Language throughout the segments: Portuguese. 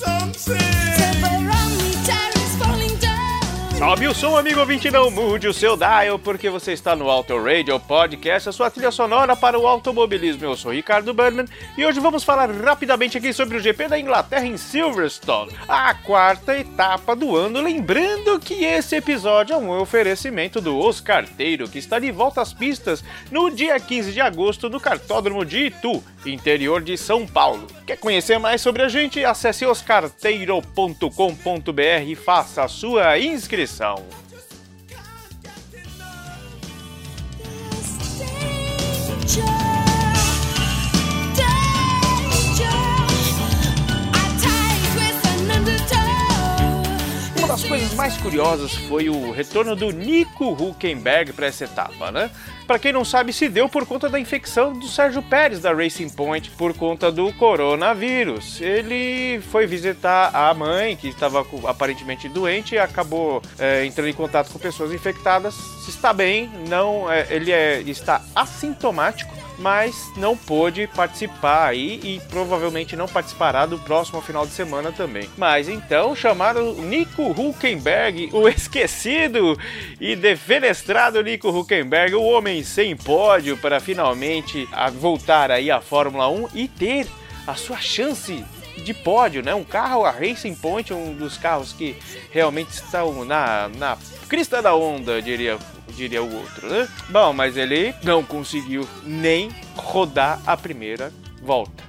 something. Sobe o som, amigo ouvinte, não mude o seu dial, porque você está no Auto Radio Podcast, a sua trilha sonora para o automobilismo. Eu sou Ricardo Berman e hoje vamos falar rapidamente aqui sobre o GP da Inglaterra em Silverstone, a quarta etapa do ano. Lembrando que esse episódio é um oferecimento do Oscarteiro, que está de volta às pistas no dia 15 de agosto no Cartódromo de Itu, interior de São Paulo. Quer conhecer mais sobre a gente? Acesse oscarteiro.com.br e faça a sua inscrição. Uma mais curiosas foi o retorno do Nico Huckenberg para essa etapa, né? Para quem não sabe, se deu por conta da infecção do Sérgio Pérez da Racing Point por conta do coronavírus. Ele foi visitar a mãe, que estava aparentemente doente, e acabou é, entrando em contato com pessoas infectadas. Está bem, não, é, ele é, está assintomático mas não pôde participar aí e provavelmente não participará do próximo final de semana também. Mas então chamaram Nico Huckenberg, o esquecido e defenestrado Nico Huckenberg, o homem sem pódio, para finalmente voltar aí à Fórmula 1 e ter a sua chance de pódio, né? Um carro, a Racing Point, um dos carros que realmente estão na, na crista da onda, diria diria o outro, né? Bom, mas ele não conseguiu nem rodar a primeira volta.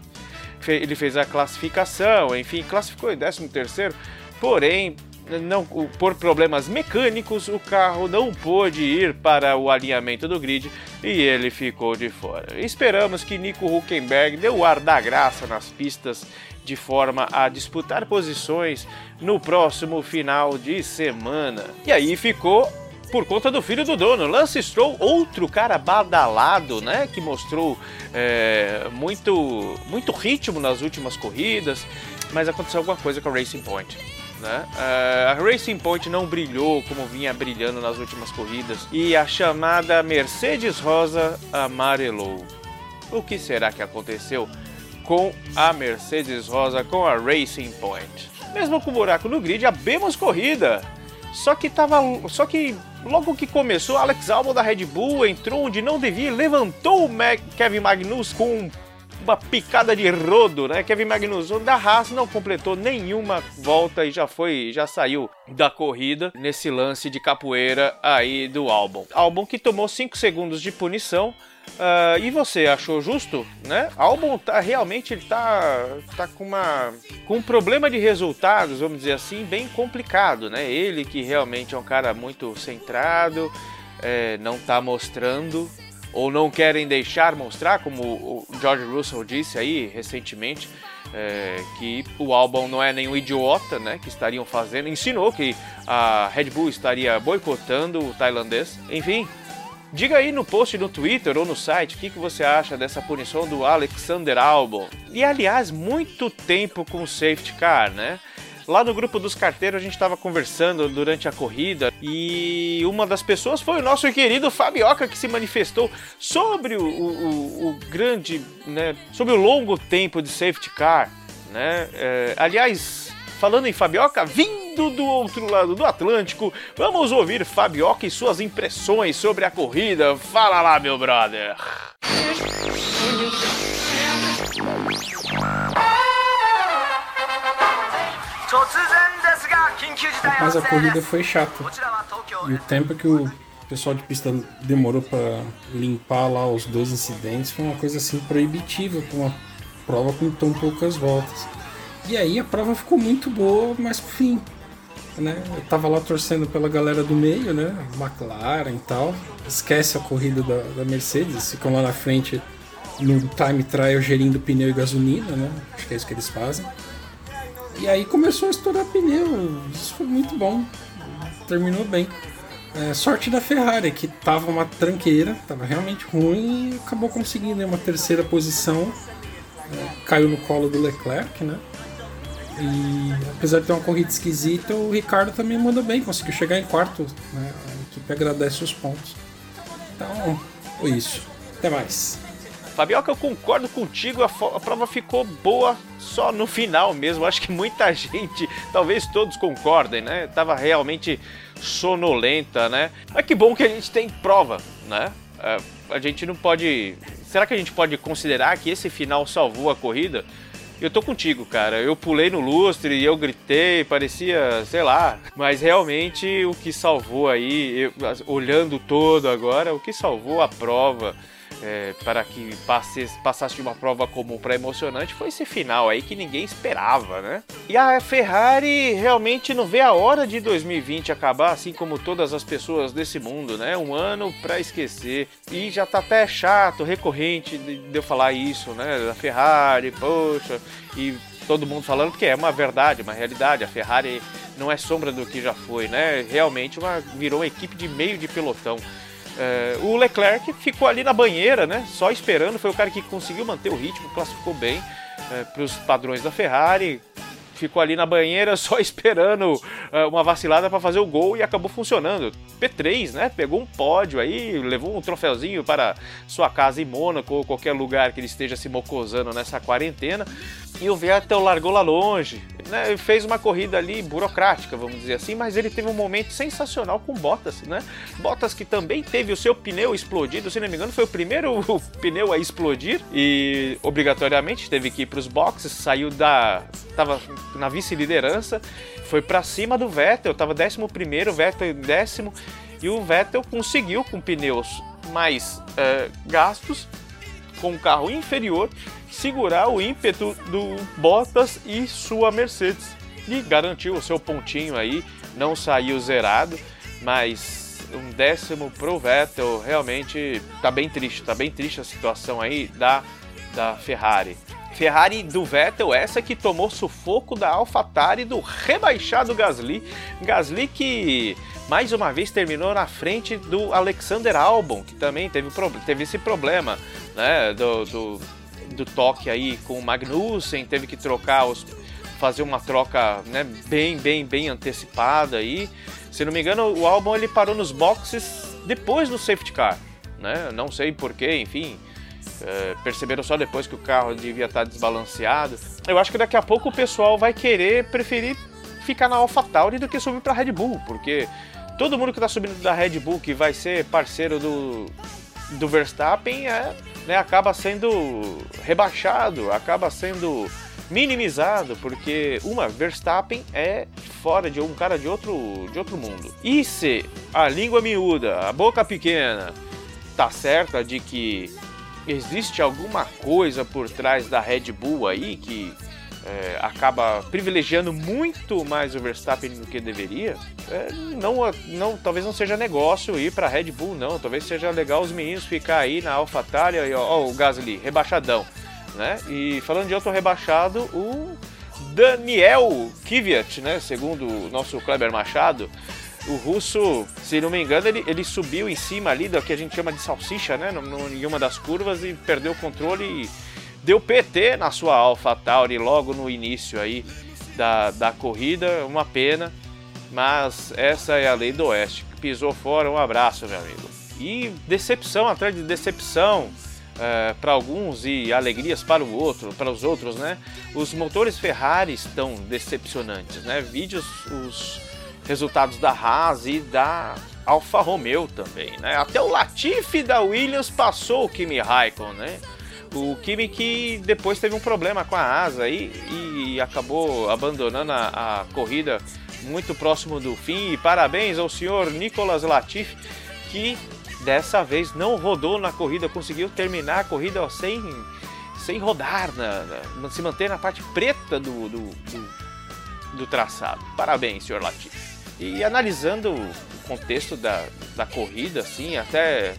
Ele fez a classificação, enfim, classificou em 13 terceiro, porém não, por problemas mecânicos, o carro não pôde ir para o alinhamento do grid e ele ficou de fora. Esperamos que Nico Huckenberg dê o ar da graça nas pistas de forma a disputar posições no próximo final de semana. E aí ficou por conta do filho do dono, Lance Stroll, outro cara badalado, né, que mostrou é, muito, muito ritmo nas últimas corridas, mas aconteceu alguma coisa com a Racing Point. Né? Uh, a Racing Point não brilhou como vinha brilhando nas últimas corridas e a chamada Mercedes Rosa amarelou. O que será que aconteceu com a Mercedes Rosa, com a Racing Point? Mesmo com buraco no grid, abemos corrida. Só que tava, só que logo que começou, Alex Albon da Red Bull entrou onde não devia, levantou o Mac, Kevin Magnus com uma picada de rodo, né? Kevin Magnussen da Haas não completou nenhuma volta e já foi, já saiu da corrida nesse lance de capoeira aí do Albon. Albon que tomou 5 segundos de punição. Uh, e você achou justo, né? Albon tá realmente ele tá, tá com uma com um problema de resultados, vamos dizer assim, bem complicado, né? Ele que realmente é um cara muito centrado, é, não tá mostrando ou não querem deixar mostrar, como o George Russell disse aí recentemente, é, que o álbum não é nenhum idiota, né, que estariam fazendo, ensinou que a Red Bull estaria boicotando o tailandês. Enfim, diga aí no post no Twitter ou no site o que, que você acha dessa punição do Alexander Albon. E aliás, muito tempo com o safety car, né? Lá no grupo dos carteiros a gente estava conversando durante a corrida e uma das pessoas foi o nosso querido Fabioca que se manifestou sobre o, o, o grande, né, sobre o longo tempo de safety car, né? É, aliás, falando em Fabioca, vindo do outro lado do Atlântico, vamos ouvir Fabioca e suas impressões sobre a corrida. Fala lá, meu brother. Mas a corrida foi chata. E o tempo que o pessoal de pista demorou para limpar lá os dois incidentes foi uma coisa assim proibitiva para uma prova com tão poucas voltas. E aí a prova ficou muito boa, mas por fim. né? Eu tava lá torcendo pela galera do meio, né? McLaren e tal. Esquece a corrida da, da Mercedes, ficam lá na frente no time trial gerindo pneu e gasolina, né? Acho que é isso que eles fazem. E aí começou a estourar pneu, isso foi muito bom, terminou bem. É, sorte da Ferrari, que tava uma tranqueira, tava realmente ruim e acabou conseguindo uma terceira posição. É, caiu no colo do Leclerc, né? E apesar de ter uma corrida esquisita, o Ricardo também mandou bem, conseguiu chegar em quarto. Né? A equipe agradece os pontos. Então, foi isso. Até mais. Fabioca, eu concordo contigo, a, a, prova ficou boa só no final mesmo. Acho que muita gente, talvez todos concordem, né? Tava realmente sonolenta, né? Mas que bom que a gente tem prova, né? É, a gente não pode. Será que a gente pode considerar que esse final salvou a corrida? Eu tô contigo, cara. Eu pulei no lustre e eu gritei, parecia, sei lá. Mas realmente o que salvou aí, eu, olhando todo agora, o que salvou a prova é, para que passasse de uma prova comum para emocionante foi esse final aí que ninguém esperava, né? E a Ferrari realmente não vê a hora de 2020 acabar, assim como todas as pessoas desse mundo, né? Um ano para esquecer. E já tá até chato, recorrente de, eu falar isso, né? Da Ferrari, poxa, e todo mundo falando que é uma verdade, uma realidade. A Ferrari não é sombra do que já foi, né? Realmente uma, virou uma equipe de meio de pelotão. É, o Leclerc ficou ali na banheira, né? Só esperando. Foi o cara que conseguiu manter o ritmo, classificou bem é, para os padrões da Ferrari. Ficou ali na banheira só esperando é, uma vacilada para fazer o gol e acabou funcionando. P3, né? Pegou um pódio aí, levou um troféuzinho para sua casa em Mônaco ou qualquer lugar que ele esteja se mocosando nessa quarentena. E o Vettel largou lá longe, né, fez uma corrida ali burocrática, vamos dizer assim, mas ele teve um momento sensacional com Bottas, né? Bottas que também teve o seu pneu explodido, se não me engano, foi o primeiro pneu a explodir e obrigatoriamente teve que ir para os boxes, saiu da tava na vice-liderança, foi para cima do Vettel, tava décimo primeiro, Vettel décimo e o Vettel conseguiu com pneus mais é, gastos, com um carro inferior segurar o ímpeto do Bottas e sua Mercedes. E garantiu o seu pontinho aí, não saiu zerado, mas um décimo pro Vettel realmente tá bem triste, tá bem triste a situação aí da, da Ferrari. Ferrari do Vettel, essa que tomou sufoco da AlphaTauri do rebaixado Gasly. Gasly que mais uma vez terminou na frente do Alexander Albon, que também teve, teve esse problema, né, do, do do toque aí com o Magnussen, teve que trocar os fazer uma troca, né, bem, bem, bem antecipada aí. Se não me engano, o álbum ele parou nos boxes depois do safety car, né? Não sei porquê, enfim. É, perceberam só depois que o carro devia estar desbalanceado. Eu acho que daqui a pouco o pessoal vai querer preferir ficar na AlphaTauri do que subir para Red Bull, porque todo mundo que está subindo da Red Bull que vai ser parceiro do, do Verstappen é né, acaba sendo rebaixado, acaba sendo minimizado, porque uma Verstappen é fora de um cara de outro, de outro mundo. E se a língua miúda, a boca pequena, tá certa de que existe alguma coisa por trás da Red Bull aí que é, acaba privilegiando muito mais o Verstappen do que deveria, é, não, não, talvez não seja negócio ir para Red Bull, não. Talvez seja legal os meninos ficar aí na AlphaTauri, e ó, ó, o Gasly, rebaixadão, né? E falando de outro rebaixado, o Daniel Kvyat, né? Segundo o nosso Kleber Machado, o russo, se não me engano, ele, ele subiu em cima ali do que a gente chama de salsicha, né? Em uma das curvas e perdeu o controle e deu PT na sua AlphaTauri logo no início aí da, da corrida, uma pena, mas essa é a lei do Oeste. Pisou fora, um abraço, meu amigo. E decepção atrás de decepção é, para alguns e alegrias para o outro, para os outros, né? Os motores Ferrari estão decepcionantes, né? Vídeos, os resultados da Haas e da Alfa Romeo também, né? Até o Latifi da Williams passou o Kimi Raikkonen, né? O Kimi que depois teve um problema com a asa aí e acabou abandonando a, a corrida muito próximo do fim. E parabéns ao senhor Nicolas Latifi que dessa vez não rodou na corrida, conseguiu terminar a corrida sem, sem rodar, na, na, se manter na parte preta do, do, do, do traçado. Parabéns, senhor Latifi. E analisando o contexto da, da corrida, assim, até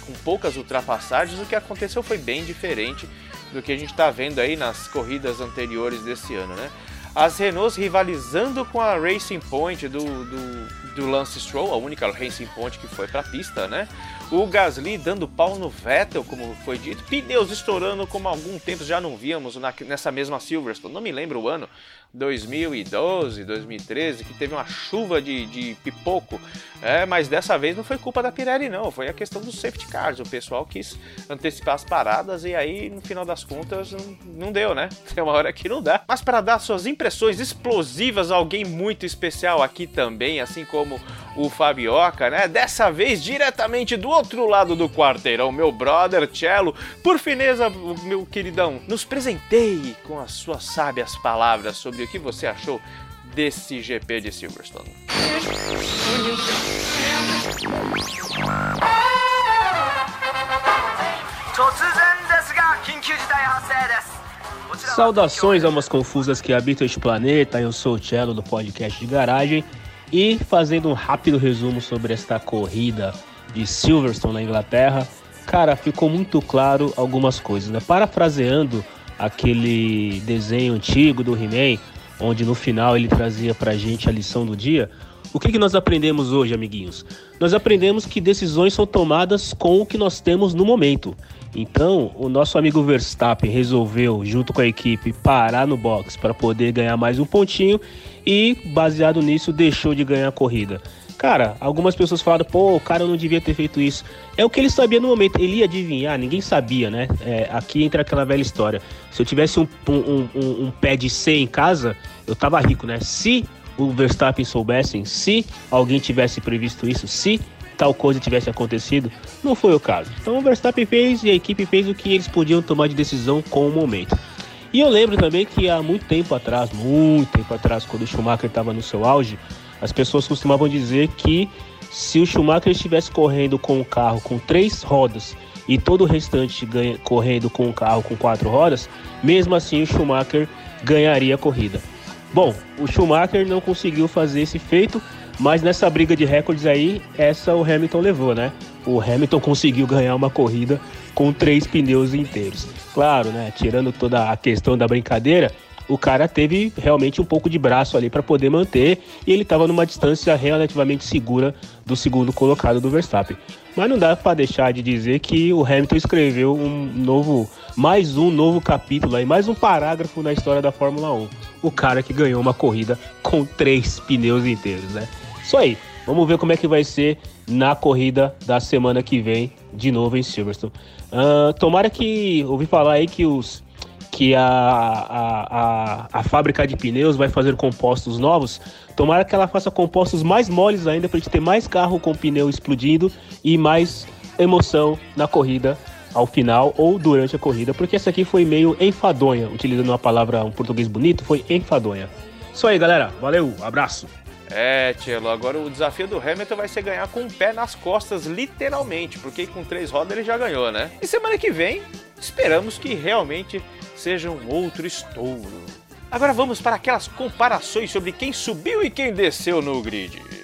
com poucas ultrapassagens, o que aconteceu foi bem diferente do que a gente está vendo aí nas corridas anteriores desse ano, né? As Renaults rivalizando com a Racing Point do, do, do Lance Stroll, a única Racing Point que foi para a pista, né? O Gasly dando pau no Vettel, como foi dito, pneus estourando como há algum tempo já não víamos na, nessa mesma Silverstone, não me lembro o ano, 2012, 2013, que teve uma chuva de, de pipoco, é, mas dessa vez não foi culpa da Pirelli não, foi a questão dos safety cars, o pessoal quis antecipar as paradas e aí no final das contas não, não deu, né? Tem uma hora que não dá. Mas para dar suas impressões explosivas, alguém muito especial aqui também, assim como o Fabioca, né? Dessa vez diretamente do outro lado do quarteirão, meu brother Cello. Por fineza, meu queridão, nos presenteie com as suas sábias palavras sobre o que você achou desse GP de Silverstone. Saudações almas confusas que habitam este planeta, eu sou o Cello do podcast de garagem e fazendo um rápido resumo sobre esta corrida de Silverstone na Inglaterra, cara, ficou muito claro algumas coisas, né? Parafraseando aquele desenho antigo do He-Man, onde no final ele trazia pra gente a lição do dia. O que, que nós aprendemos hoje, amiguinhos? Nós aprendemos que decisões são tomadas com o que nós temos no momento. Então, o nosso amigo Verstappen resolveu, junto com a equipe, parar no box para poder ganhar mais um pontinho e, baseado nisso, deixou de ganhar a corrida. Cara, algumas pessoas falaram, pô, o cara não devia ter feito isso. É o que ele sabia no momento, ele ia adivinhar, ninguém sabia, né? É, aqui entra aquela velha história. Se eu tivesse um, um, um, um pé de C em casa, eu tava rico, né? Se o Verstappen soubessem, se alguém tivesse previsto isso, se tal coisa tivesse acontecido, não foi o caso. Então o Verstappen fez e a equipe fez o que eles podiam tomar de decisão com o momento. E eu lembro também que há muito tempo atrás, muito tempo atrás, quando o Schumacher estava no seu auge, as pessoas costumavam dizer que se o Schumacher estivesse correndo com um carro com três rodas e todo o restante ganha, correndo com um carro com quatro rodas, mesmo assim o Schumacher ganharia a corrida. Bom, o Schumacher não conseguiu fazer esse feito, mas nessa briga de recordes aí, essa o Hamilton levou, né? O Hamilton conseguiu ganhar uma corrida com três pneus inteiros. Claro, né? Tirando toda a questão da brincadeira, o cara teve realmente um pouco de braço ali para poder manter e ele estava numa distância relativamente segura do segundo colocado do Verstappen. Mas não dá para deixar de dizer que o Hamilton escreveu um novo, mais um novo capítulo aí, mais um parágrafo na história da Fórmula 1. O cara que ganhou uma corrida com três pneus inteiros, né? Isso aí. Vamos ver como é que vai ser na corrida da semana que vem, de novo em Silverstone. Uh, tomara que ouvi falar aí que os que a, a, a, a, fábrica de pneus vai fazer compostos novos. Tomara que ela faça compostos mais moles ainda para a gente ter mais carro com pneu explodindo e mais emoção na corrida ao final ou durante a corrida, porque essa aqui foi meio enfadonha, utilizando uma palavra um português bonito, foi enfadonha. Isso aí, galera. Valeu, abraço. É, Tchelo, agora o desafio do Hamilton vai ser ganhar com o pé nas costas, literalmente, porque com três rodas ele já ganhou, né? E semana que vem, esperamos que realmente seja um outro estouro. Agora vamos para aquelas comparações sobre quem subiu e quem desceu no grid.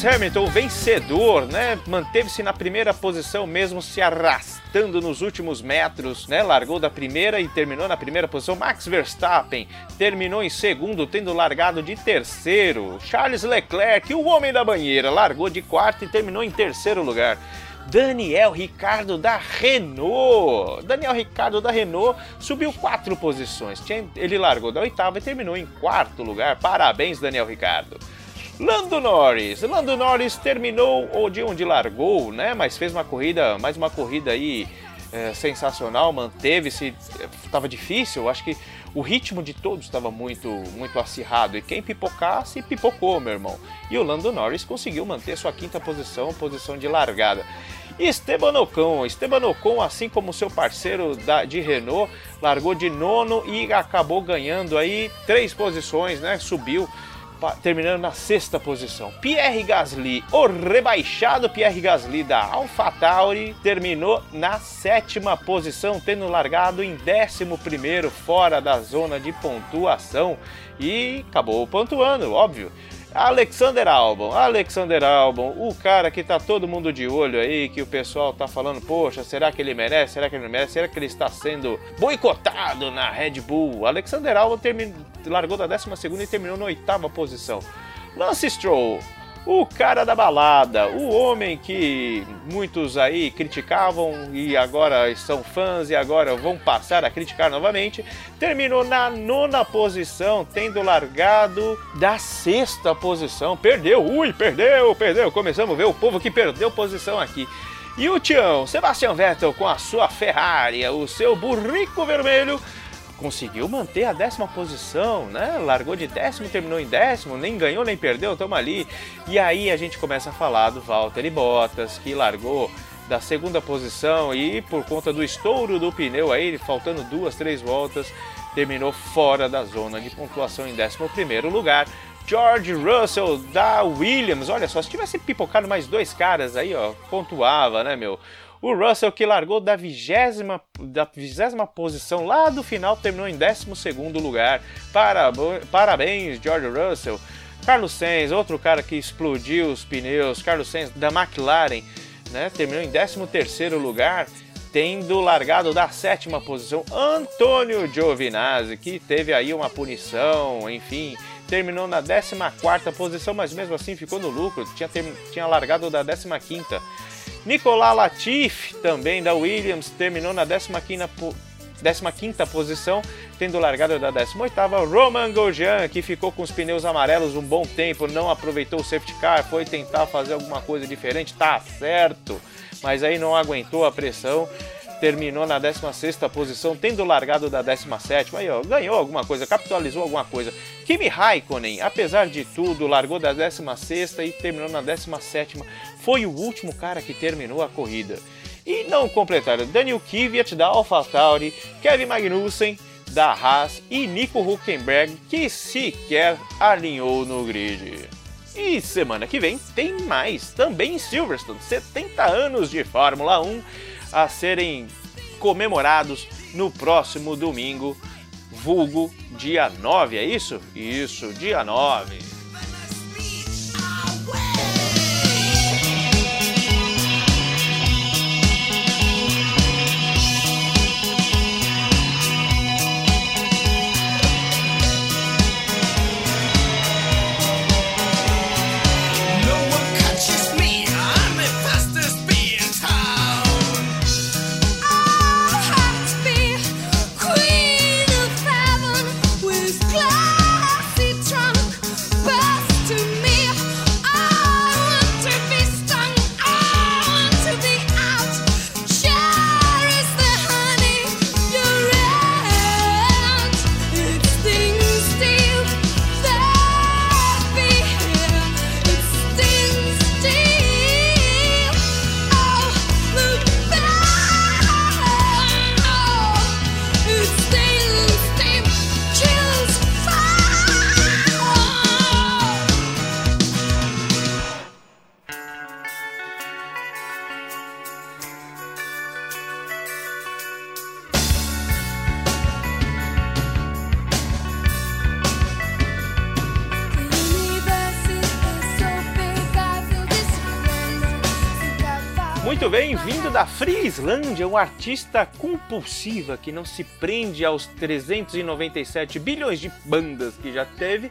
Lewis Hamilton, vencedor, né? Manteve-se na primeira posição mesmo se arrastando nos últimos metros, né? Largou da primeira e terminou na primeira posição. Max Verstappen terminou em segundo, tendo largado de terceiro. Charles Leclerc, o homem da banheira, largou de quarto e terminou em terceiro lugar. Daniel Ricardo da Renault. Daniel Ricardo da Renault subiu quatro posições. Ele largou da oitava e terminou em quarto lugar. Parabéns, Daniel Ricardo. Lando Norris. Lando Norris terminou de onde largou, né? Mas fez uma corrida, mais uma corrida aí é, sensacional, manteve-se, estava difícil, acho que o ritmo de todos estava muito, muito acirrado e quem pipocasse, pipocou, meu irmão. E o Lando Norris conseguiu manter sua quinta posição, posição de largada. E Esteban Ocon, Esteban Ocon, assim como seu parceiro da, de Renault, largou de nono e acabou ganhando aí três posições, né? Subiu terminando na sexta posição. Pierre Gasly, o rebaixado Pierre Gasly da AlphaTauri, terminou na sétima posição, tendo largado em décimo primeiro, fora da zona de pontuação e acabou pontuando, óbvio. Alexander Albon, Alexander Albon, o cara que tá todo mundo de olho aí, que o pessoal tá falando, poxa, será que ele merece? Será que ele não merece? Será que ele está sendo boicotado na Red Bull? Alexander Albon terminou, largou da 12 e terminou na oitava posição. Lance Stroll, o cara da balada, o homem que muitos aí criticavam e agora são fãs e agora vão passar a criticar novamente, terminou na nona posição, tendo largado da sexta posição. Perdeu, ui, perdeu, perdeu. Começamos a ver o povo que perdeu posição aqui. E o Tião, Sebastian Vettel com a sua Ferrari, o seu burrico vermelho, conseguiu manter a décima posição, né? Largou de décimo, terminou em décimo, nem ganhou nem perdeu, estamos ali. E aí a gente começa a falar do Valtteri Bottas, que largou da segunda posição e por conta do estouro do pneu aí, faltando duas, três voltas, terminou fora da zona de pontuação em 11 primeiro lugar. George Russell da Williams, olha só, se tivesse pipocado mais dois caras aí, ó, pontuava, né, meu? O Russell, que largou da vigésima, da vigésima posição lá do final, terminou em 12 lugar. Parabéns, George Russell. Carlos Sainz, outro cara que explodiu os pneus. Carlos Sainz da McLaren, né, terminou em 13 lugar tendo largado da sétima posição Antônio Giovinazzi, que teve aí uma punição, enfim, terminou na 14 posição, mas mesmo assim ficou no lucro, tinha, tinha largado da 15 quinta. Nicolas Latifi, também da Williams, terminou na 15ª, 15 posição, tendo largado da 18ª. Roman Grosjean, que ficou com os pneus amarelos um bom tempo, não aproveitou o safety car, foi tentar fazer alguma coisa diferente, tá certo, mas aí não aguentou a pressão terminou na 16 posição, tendo largado da 17 aí ó, ganhou alguma coisa, capitalizou alguma coisa. Kimi Raikkonen, apesar de tudo, largou da 16 e terminou na 17 foi o último cara que terminou a corrida. E não completaram Daniel Kvyat da AlphaTauri, Kevin Magnussen da Haas e Nico Huckenberg, que sequer alinhou no grid. E semana que vem tem mais, também em Silverstone, 70 anos de Fórmula 1 a serem comemorados no próximo domingo, vulgo dia 9, é isso? Isso, dia 9. Da Frislândia, uma artista compulsiva que não se prende aos 397 bilhões de bandas que já teve.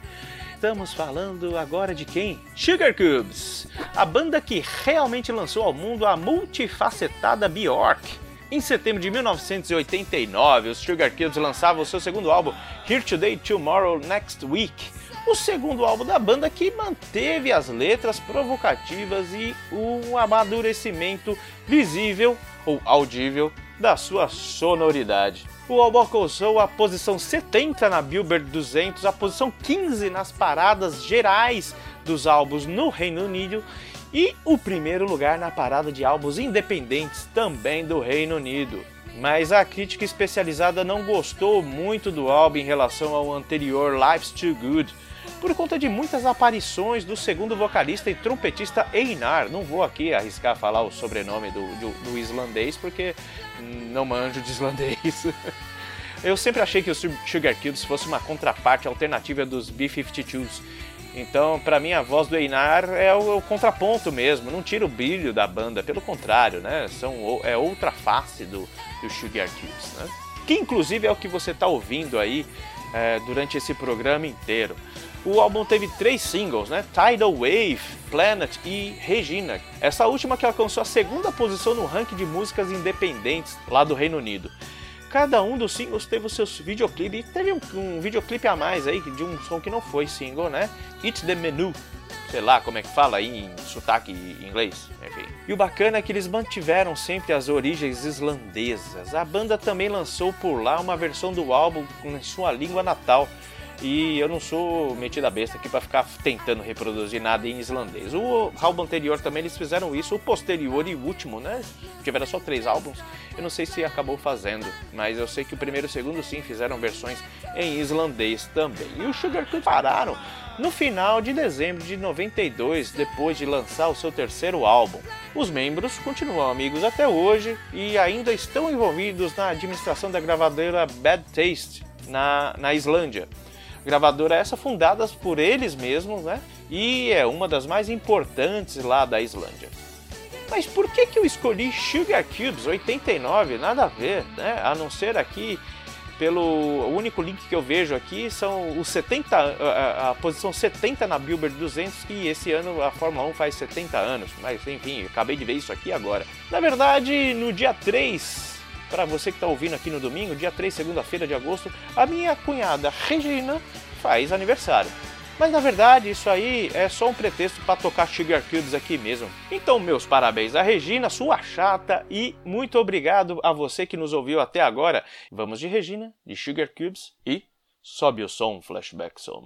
Estamos falando agora de quem? Sugar Cubes, a banda que realmente lançou ao mundo a multifacetada Bjork. Em setembro de 1989, os Sugar Cubes lançavam o seu segundo álbum, Here Today, Tomorrow, Next Week o segundo álbum da banda que manteve as letras provocativas e um amadurecimento visível ou audível da sua sonoridade. O álbum alcançou a posição 70 na Billboard 200, a posição 15 nas paradas gerais dos álbuns no Reino Unido e o primeiro lugar na parada de álbuns independentes também do Reino Unido. Mas a crítica especializada não gostou muito do álbum em relação ao anterior Life's Too Good, por conta de muitas aparições do segundo vocalista e trompetista Einar. Não vou aqui arriscar falar o sobrenome do, do, do islandês porque não manjo de islandês. Eu sempre achei que o Sugar Cubes fosse uma contraparte alternativa dos B-52s. Então, para mim, a voz do Einar é o, o, contraponto mesmo, não tira o brilho da banda, pelo contrário, né? São, é outra face do, do Sugar Cubes, né? Que inclusive é o que você está ouvindo aí é, durante esse programa inteiro. O álbum teve três singles, né? Tidal Wave, Planet e Regina. Essa última que alcançou a segunda posição no ranking de músicas independentes lá do Reino Unido. Cada um dos singles teve os seus videoclipes. E teve um, um videoclipe a mais aí de um som que não foi single, né? It's the Menu. Sei lá como é que fala aí em sotaque inglês, enfim. E o bacana é que eles mantiveram sempre as origens islandesas. A banda também lançou por lá uma versão do álbum em sua língua natal, e eu não sou metida besta aqui para ficar tentando reproduzir nada em islandês. O álbum anterior também eles fizeram isso, o posterior e o último, né? Tiveram só três álbuns. Eu não sei se acabou fazendo, mas eu sei que o primeiro e o segundo sim fizeram versões em islandês também. E o Sugar Cube pararam no final de dezembro de 92, depois de lançar o seu terceiro álbum. Os membros continuam amigos até hoje e ainda estão envolvidos na administração da gravadora Bad Taste na, na Islândia. Gravadora essa fundada por eles mesmos, né? E é uma das mais importantes lá da Islândia. Mas por que, que eu escolhi Sugar Cubes 89? Nada a ver, né? A não ser aqui pelo único link que eu vejo aqui são os 70 a, a, posição 70 na Billboard 200 que esse ano a Fórmula 1 faz 70 anos, mas enfim, acabei de ver isso aqui agora. Na verdade, no dia 3 para você que está ouvindo aqui no domingo, dia 3, segunda-feira de agosto, a minha cunhada Regina faz aniversário. Mas na verdade isso aí é só um pretexto para tocar Sugar Cubes aqui mesmo. Então meus parabéns a Regina, sua chata, e muito obrigado a você que nos ouviu até agora. Vamos de Regina, de Sugar Cubes e sobe o som, Flashback Som.